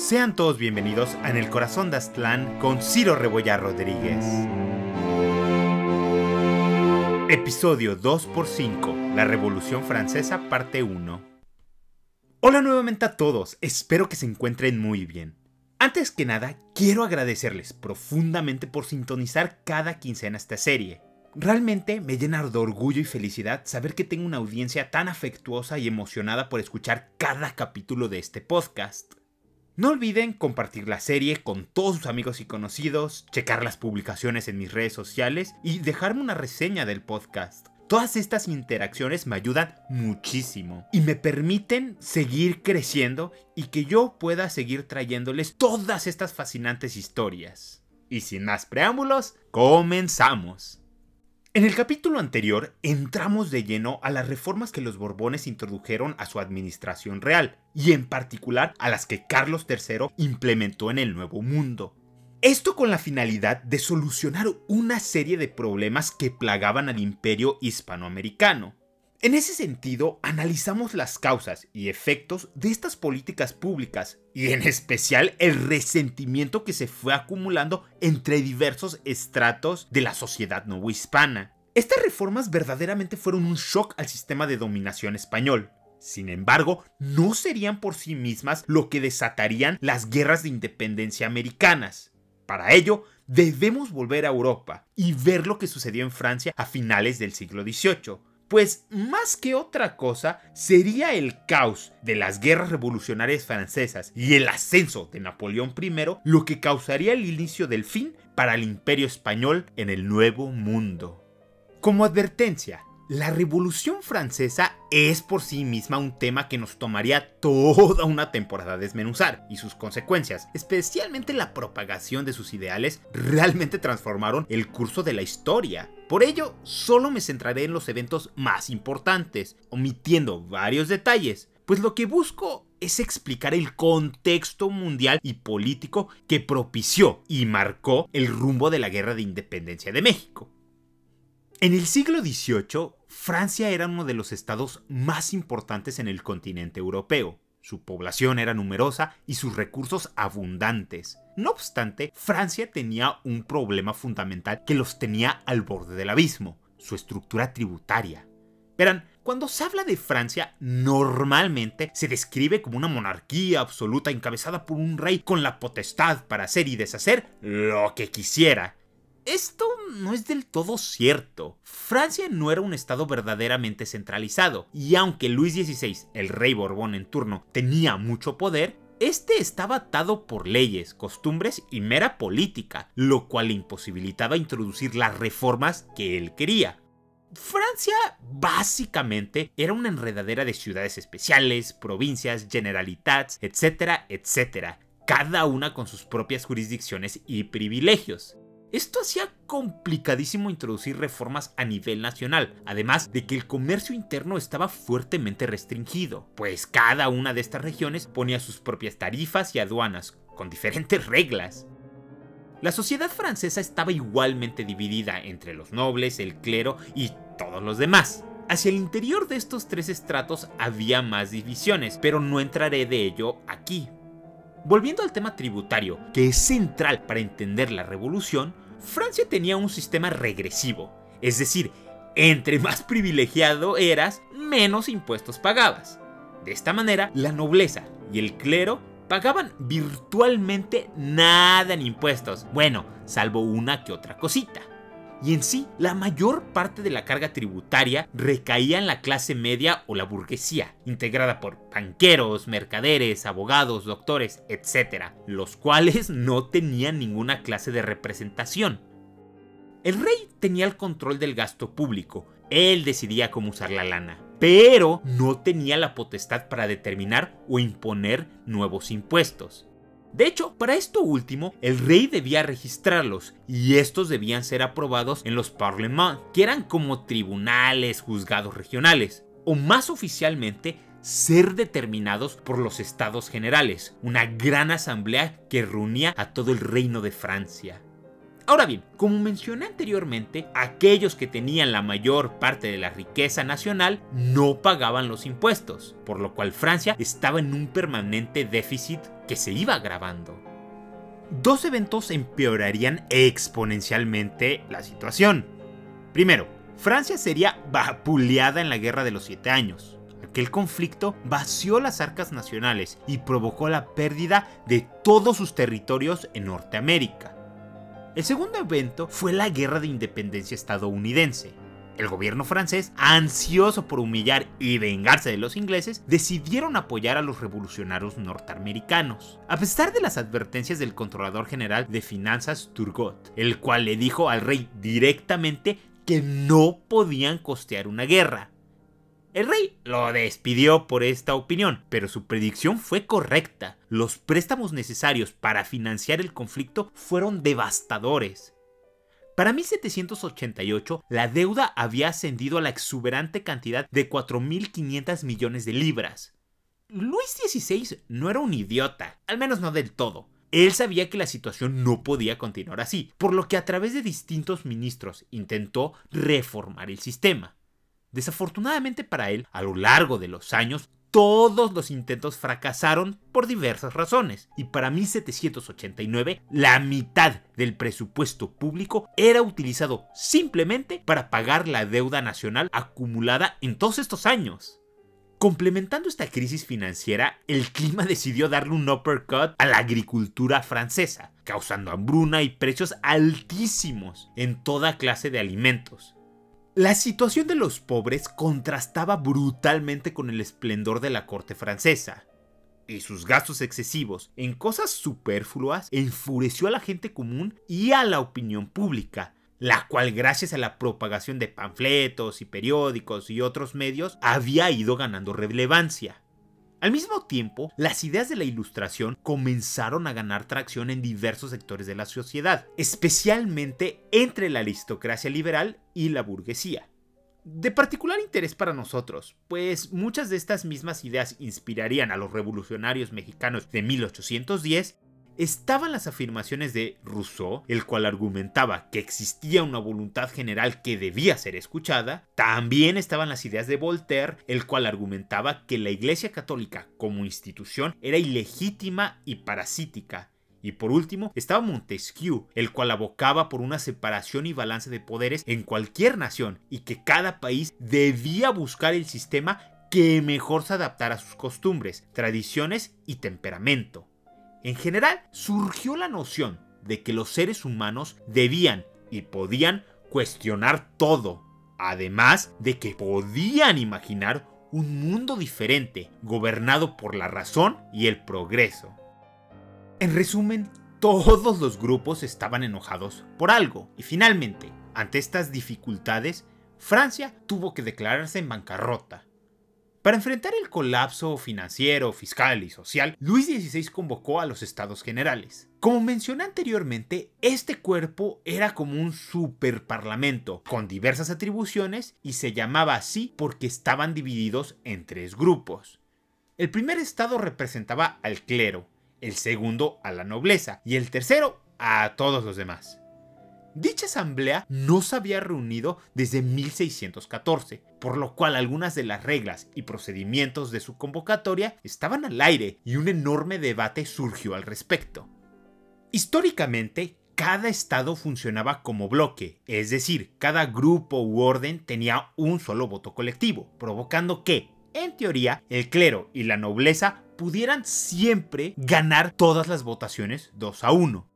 Sean todos bienvenidos a En el Corazón de Aztlán con Ciro Rebollar Rodríguez. Episodio 2x5, La Revolución Francesa, parte 1. Hola nuevamente a todos, espero que se encuentren muy bien. Antes que nada, quiero agradecerles profundamente por sintonizar cada quincena esta serie. Realmente me llena de orgullo y felicidad saber que tengo una audiencia tan afectuosa y emocionada por escuchar cada capítulo de este podcast. No olviden compartir la serie con todos sus amigos y conocidos, checar las publicaciones en mis redes sociales y dejarme una reseña del podcast. Todas estas interacciones me ayudan muchísimo y me permiten seguir creciendo y que yo pueda seguir trayéndoles todas estas fascinantes historias. Y sin más preámbulos, comenzamos. En el capítulo anterior entramos de lleno a las reformas que los Borbones introdujeron a su administración real, y en particular a las que Carlos III implementó en el Nuevo Mundo. Esto con la finalidad de solucionar una serie de problemas que plagaban al imperio hispanoamericano. En ese sentido, analizamos las causas y efectos de estas políticas públicas y en especial el resentimiento que se fue acumulando entre diversos estratos de la sociedad novohispana. Estas reformas verdaderamente fueron un shock al sistema de dominación español. Sin embargo, no serían por sí mismas lo que desatarían las guerras de independencia americanas. Para ello, debemos volver a Europa y ver lo que sucedió en Francia a finales del siglo XVIII pues más que otra cosa sería el caos de las guerras revolucionarias francesas y el ascenso de Napoleón I lo que causaría el inicio del fin para el imperio español en el Nuevo Mundo. Como advertencia, la Revolución Francesa es por sí misma un tema que nos tomaría toda una temporada desmenuzar, y sus consecuencias, especialmente la propagación de sus ideales, realmente transformaron el curso de la historia. Por ello, solo me centraré en los eventos más importantes, omitiendo varios detalles, pues lo que busco es explicar el contexto mundial y político que propició y marcó el rumbo de la Guerra de Independencia de México. En el siglo XVIII, Francia era uno de los estados más importantes en el continente europeo. Su población era numerosa y sus recursos abundantes. No obstante, Francia tenía un problema fundamental que los tenía al borde del abismo, su estructura tributaria. Verán, cuando se habla de Francia, normalmente se describe como una monarquía absoluta encabezada por un rey con la potestad para hacer y deshacer lo que quisiera. Esto no es del todo cierto. Francia no era un estado verdaderamente centralizado, y aunque Luis XVI, el rey Borbón en turno, tenía mucho poder, este estaba atado por leyes, costumbres y mera política, lo cual le imposibilitaba introducir las reformas que él quería. Francia básicamente era una enredadera de ciudades especiales, provincias, generalitats, etcétera, etcétera, cada una con sus propias jurisdicciones y privilegios. Esto hacía complicadísimo introducir reformas a nivel nacional, además de que el comercio interno estaba fuertemente restringido, pues cada una de estas regiones ponía sus propias tarifas y aduanas, con diferentes reglas. La sociedad francesa estaba igualmente dividida entre los nobles, el clero y todos los demás. Hacia el interior de estos tres estratos había más divisiones, pero no entraré de ello aquí, Volviendo al tema tributario, que es central para entender la revolución, Francia tenía un sistema regresivo, es decir, entre más privilegiado eras, menos impuestos pagabas. De esta manera, la nobleza y el clero pagaban virtualmente nada en impuestos, bueno, salvo una que otra cosita y en sí la mayor parte de la carga tributaria recaía en la clase media o la burguesía, integrada por banqueros, mercaderes, abogados, doctores, etc., los cuales no tenían ninguna clase de representación. El rey tenía el control del gasto público, él decidía cómo usar la lana, pero no tenía la potestad para determinar o imponer nuevos impuestos. De hecho, para esto último, el rey debía registrarlos y estos debían ser aprobados en los parlements, que eran como tribunales, juzgados regionales, o más oficialmente, ser determinados por los estados generales, una gran asamblea que reunía a todo el reino de Francia. Ahora bien, como mencioné anteriormente, aquellos que tenían la mayor parte de la riqueza nacional no pagaban los impuestos, por lo cual Francia estaba en un permanente déficit que se iba agravando. Dos eventos empeorarían exponencialmente la situación. Primero, Francia sería vapuleada en la Guerra de los Siete Años. Aquel conflicto vació las arcas nacionales y provocó la pérdida de todos sus territorios en Norteamérica. El segundo evento fue la Guerra de Independencia estadounidense. El gobierno francés, ansioso por humillar y vengarse de los ingleses, decidieron apoyar a los revolucionarios norteamericanos. A pesar de las advertencias del controlador general de finanzas Turgot, el cual le dijo al rey directamente que no podían costear una guerra. El rey lo despidió por esta opinión, pero su predicción fue correcta. Los préstamos necesarios para financiar el conflicto fueron devastadores. Para 1788, la deuda había ascendido a la exuberante cantidad de 4.500 millones de libras. Luis XVI no era un idiota, al menos no del todo. Él sabía que la situación no podía continuar así, por lo que a través de distintos ministros intentó reformar el sistema. Desafortunadamente para él, a lo largo de los años, todos los intentos fracasaron por diversas razones, y para 1789 la mitad del presupuesto público era utilizado simplemente para pagar la deuda nacional acumulada en todos estos años. Complementando esta crisis financiera, el clima decidió darle un uppercut a la agricultura francesa, causando hambruna y precios altísimos en toda clase de alimentos. La situación de los pobres contrastaba brutalmente con el esplendor de la corte francesa, y sus gastos excesivos en cosas superfluas enfureció a la gente común y a la opinión pública, la cual gracias a la propagación de panfletos y periódicos y otros medios había ido ganando relevancia. Al mismo tiempo, las ideas de la ilustración comenzaron a ganar tracción en diversos sectores de la sociedad, especialmente entre la aristocracia liberal y la burguesía. De particular interés para nosotros, pues muchas de estas mismas ideas inspirarían a los revolucionarios mexicanos de 1810 estaban las afirmaciones de Rousseau, el cual argumentaba que existía una voluntad general que debía ser escuchada, también estaban las ideas de Voltaire, el cual argumentaba que la Iglesia Católica como institución era ilegítima y parasítica, y por último estaba Montesquieu, el cual abocaba por una separación y balance de poderes en cualquier nación y que cada país debía buscar el sistema que mejor se adaptara a sus costumbres, tradiciones y temperamento. En general, surgió la noción de que los seres humanos debían y podían cuestionar todo, además de que podían imaginar un mundo diferente, gobernado por la razón y el progreso. En resumen, todos los grupos estaban enojados por algo, y finalmente, ante estas dificultades, Francia tuvo que declararse en bancarrota, para enfrentar el colapso financiero, fiscal y social, Luis XVI convocó a los estados generales. Como mencioné anteriormente, este cuerpo era como un superparlamento con diversas atribuciones y se llamaba así porque estaban divididos en tres grupos. El primer estado representaba al clero, el segundo a la nobleza y el tercero a todos los demás. Dicha asamblea no se había reunido desde 1614, por lo cual algunas de las reglas y procedimientos de su convocatoria estaban al aire y un enorme debate surgió al respecto. Históricamente, cada estado funcionaba como bloque, es decir, cada grupo u orden tenía un solo voto colectivo, provocando que, en teoría, el clero y la nobleza pudieran siempre ganar todas las votaciones 2 a 1.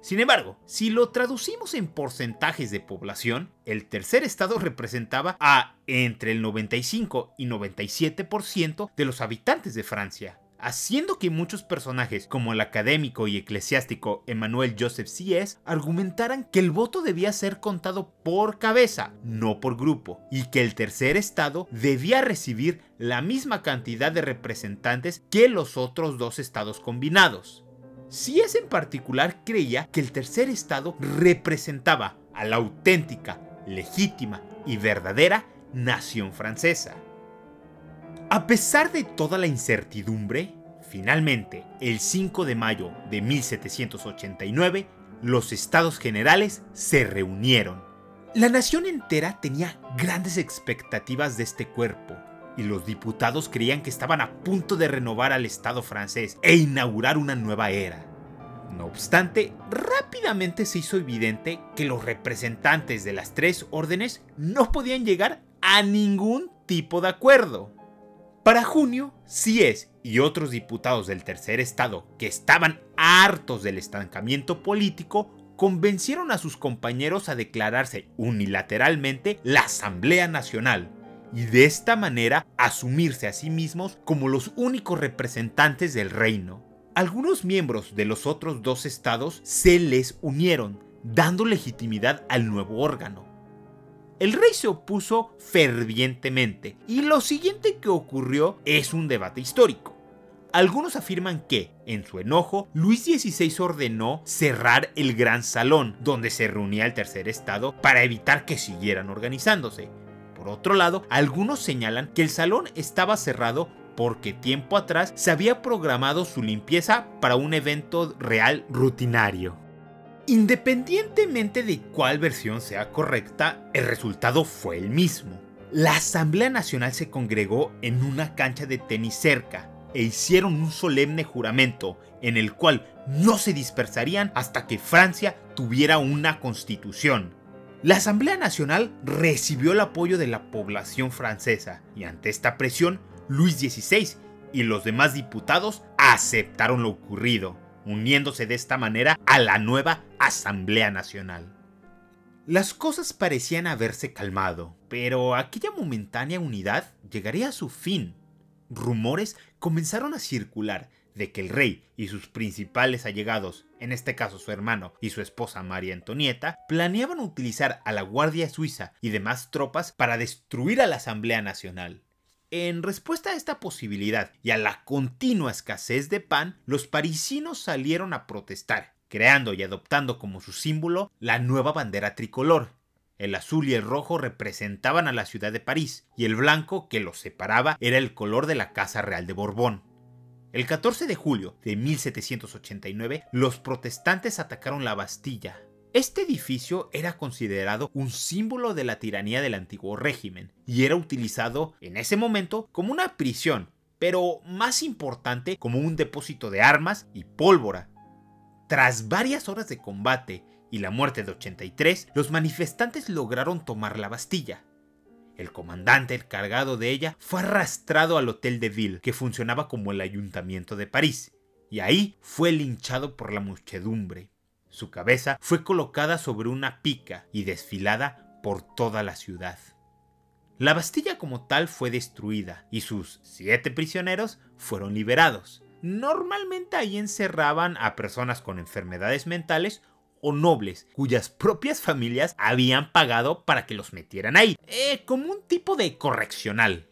Sin embargo, si lo traducimos en porcentajes de población, el tercer estado representaba a entre el 95 y 97% de los habitantes de Francia, haciendo que muchos personajes como el académico y eclesiástico Emmanuel Joseph Sies argumentaran que el voto debía ser contado por cabeza, no por grupo, y que el tercer estado debía recibir la misma cantidad de representantes que los otros dos estados combinados. Si es en particular creía que el tercer estado representaba a la auténtica, legítima y verdadera nación francesa. A pesar de toda la incertidumbre, finalmente, el 5 de mayo de 1789, los estados generales se reunieron. La nación entera tenía grandes expectativas de este cuerpo, y los diputados creían que estaban a punto de renovar al Estado francés e inaugurar una nueva era. No obstante, rápidamente se hizo evidente que los representantes de las tres órdenes no podían llegar a ningún tipo de acuerdo. Para junio, Sies y otros diputados del tercer estado que estaban hartos del estancamiento político convencieron a sus compañeros a declararse unilateralmente la Asamblea Nacional y de esta manera asumirse a sí mismos como los únicos representantes del reino. Algunos miembros de los otros dos estados se les unieron, dando legitimidad al nuevo órgano. El rey se opuso fervientemente y lo siguiente que ocurrió es un debate histórico. Algunos afirman que, en su enojo, Luis XVI ordenó cerrar el gran salón donde se reunía el tercer estado para evitar que siguieran organizándose. Por otro lado, algunos señalan que el salón estaba cerrado porque tiempo atrás se había programado su limpieza para un evento real rutinario. Independientemente de cuál versión sea correcta, el resultado fue el mismo. La Asamblea Nacional se congregó en una cancha de tenis cerca e hicieron un solemne juramento en el cual no se dispersarían hasta que Francia tuviera una constitución. La Asamblea Nacional recibió el apoyo de la población francesa y ante esta presión, Luis XVI y los demás diputados aceptaron lo ocurrido uniéndose de esta manera a la nueva Asamblea Nacional. Las cosas parecían haberse calmado, pero aquella momentánea unidad llegaría a su fin. Rumores comenzaron a circular de que el rey y sus principales allegados, en este caso su hermano y su esposa María Antonieta, planeaban utilizar a la Guardia Suiza y demás tropas para destruir a la Asamblea Nacional. En respuesta a esta posibilidad y a la continua escasez de pan, los parisinos salieron a protestar, creando y adoptando como su símbolo la nueva bandera tricolor. El azul y el rojo representaban a la ciudad de París, y el blanco que los separaba era el color de la Casa Real de Borbón. El 14 de julio de 1789, los protestantes atacaron la Bastilla, este edificio era considerado un símbolo de la tiranía del antiguo régimen y era utilizado en ese momento como una prisión, pero más importante como un depósito de armas y pólvora. Tras varias horas de combate y la muerte de 83, los manifestantes lograron tomar la Bastilla. El comandante encargado de ella fue arrastrado al Hotel de Ville, que funcionaba como el ayuntamiento de París, y ahí fue linchado por la muchedumbre. Su cabeza fue colocada sobre una pica y desfilada por toda la ciudad. La Bastilla como tal fue destruida y sus siete prisioneros fueron liberados. Normalmente ahí encerraban a personas con enfermedades mentales o nobles cuyas propias familias habían pagado para que los metieran ahí, eh, como un tipo de correccional.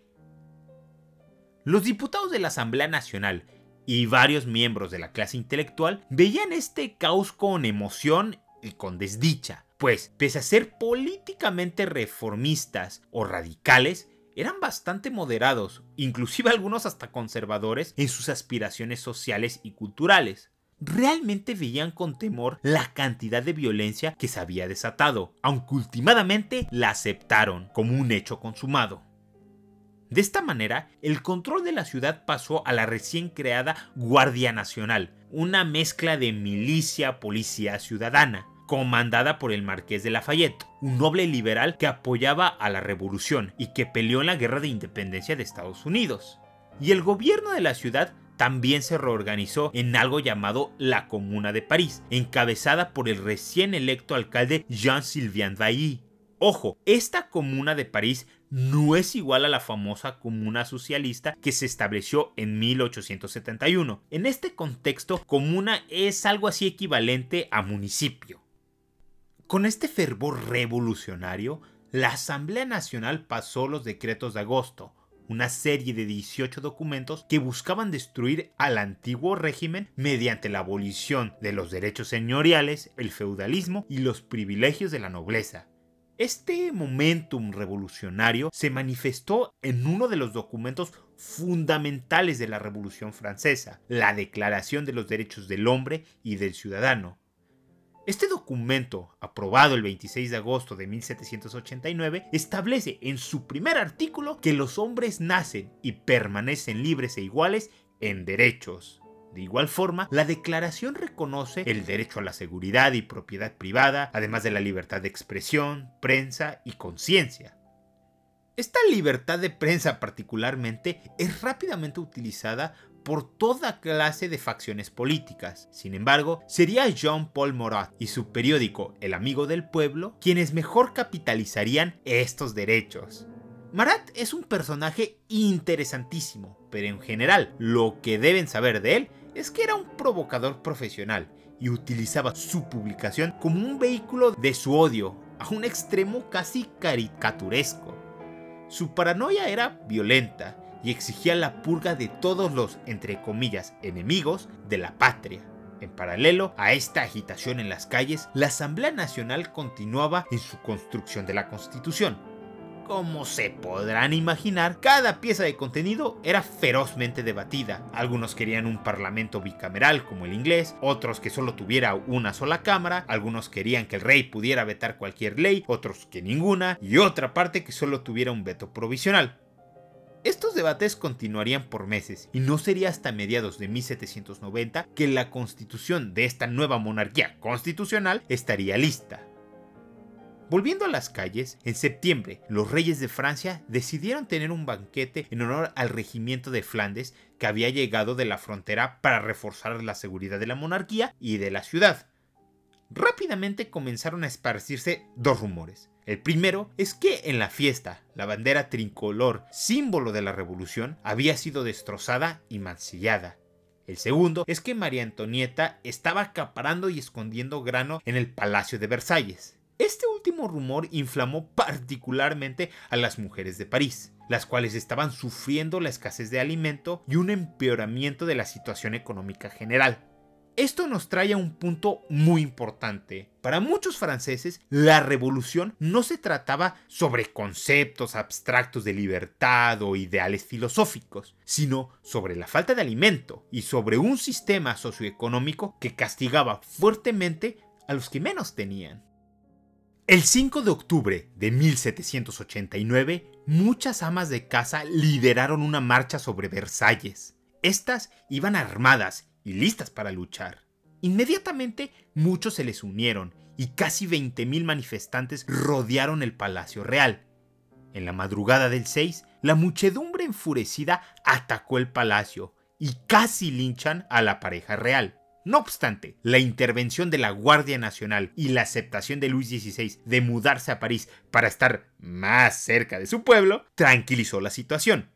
Los diputados de la Asamblea Nacional y varios miembros de la clase intelectual veían este caos con emoción y con desdicha, pues pese a ser políticamente reformistas o radicales, eran bastante moderados, inclusive algunos hasta conservadores en sus aspiraciones sociales y culturales. Realmente veían con temor la cantidad de violencia que se había desatado, aunque últimamente la aceptaron como un hecho consumado. De esta manera, el control de la ciudad pasó a la recién creada Guardia Nacional, una mezcla de milicia, policía ciudadana, comandada por el marqués de Lafayette, un noble liberal que apoyaba a la revolución y que peleó en la guerra de independencia de Estados Unidos. Y el gobierno de la ciudad también se reorganizó en algo llamado la Comuna de París, encabezada por el recién electo alcalde Jean-Sylvain Bailly. Ojo, esta comuna de París no es igual a la famosa comuna socialista que se estableció en 1871. En este contexto, comuna es algo así equivalente a municipio. Con este fervor revolucionario, la Asamblea Nacional pasó los decretos de agosto, una serie de 18 documentos que buscaban destruir al antiguo régimen mediante la abolición de los derechos señoriales, el feudalismo y los privilegios de la nobleza. Este momentum revolucionario se manifestó en uno de los documentos fundamentales de la Revolución Francesa, la Declaración de los Derechos del Hombre y del Ciudadano. Este documento, aprobado el 26 de agosto de 1789, establece en su primer artículo que los hombres nacen y permanecen libres e iguales en derechos. De igual forma, la declaración reconoce el derecho a la seguridad y propiedad privada, además de la libertad de expresión, prensa y conciencia. Esta libertad de prensa particularmente es rápidamente utilizada por toda clase de facciones políticas. Sin embargo, sería Jean-Paul Marat y su periódico El Amigo del Pueblo quienes mejor capitalizarían estos derechos. Marat es un personaje interesantísimo, pero en general lo que deben saber de él es que era un provocador profesional y utilizaba su publicación como un vehículo de su odio a un extremo casi caricaturesco. Su paranoia era violenta y exigía la purga de todos los, entre comillas, enemigos de la patria. En paralelo a esta agitación en las calles, la Asamblea Nacional continuaba en su construcción de la Constitución. Como se podrán imaginar, cada pieza de contenido era ferozmente debatida. Algunos querían un parlamento bicameral como el inglés, otros que solo tuviera una sola cámara, algunos querían que el rey pudiera vetar cualquier ley, otros que ninguna, y otra parte que solo tuviera un veto provisional. Estos debates continuarían por meses y no sería hasta mediados de 1790 que la constitución de esta nueva monarquía constitucional estaría lista. Volviendo a las calles, en septiembre los reyes de Francia decidieron tener un banquete en honor al regimiento de Flandes que había llegado de la frontera para reforzar la seguridad de la monarquía y de la ciudad. Rápidamente comenzaron a esparcirse dos rumores. El primero es que en la fiesta, la bandera tricolor, símbolo de la revolución, había sido destrozada y mancillada. El segundo es que María Antonieta estaba acaparando y escondiendo grano en el Palacio de Versalles. Este último rumor inflamó particularmente a las mujeres de París, las cuales estaban sufriendo la escasez de alimento y un empeoramiento de la situación económica general. Esto nos trae a un punto muy importante. Para muchos franceses, la revolución no se trataba sobre conceptos abstractos de libertad o ideales filosóficos, sino sobre la falta de alimento y sobre un sistema socioeconómico que castigaba fuertemente a los que menos tenían. El 5 de octubre de 1789, muchas amas de casa lideraron una marcha sobre Versalles. Estas iban armadas y listas para luchar. Inmediatamente muchos se les unieron y casi 20.000 manifestantes rodearon el Palacio Real. En la madrugada del 6, la muchedumbre enfurecida atacó el palacio y casi linchan a la pareja real. No obstante, la intervención de la Guardia Nacional y la aceptación de Luis XVI de mudarse a París para estar más cerca de su pueblo tranquilizó la situación.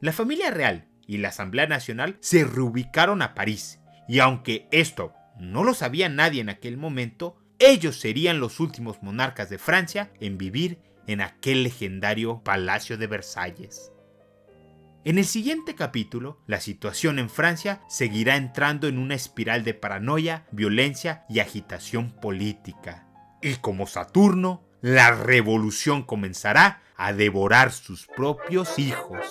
La familia real y la Asamblea Nacional se reubicaron a París, y aunque esto no lo sabía nadie en aquel momento, ellos serían los últimos monarcas de Francia en vivir en aquel legendario Palacio de Versalles. En el siguiente capítulo, la situación en Francia seguirá entrando en una espiral de paranoia, violencia y agitación política. Y como Saturno, la revolución comenzará a devorar sus propios hijos.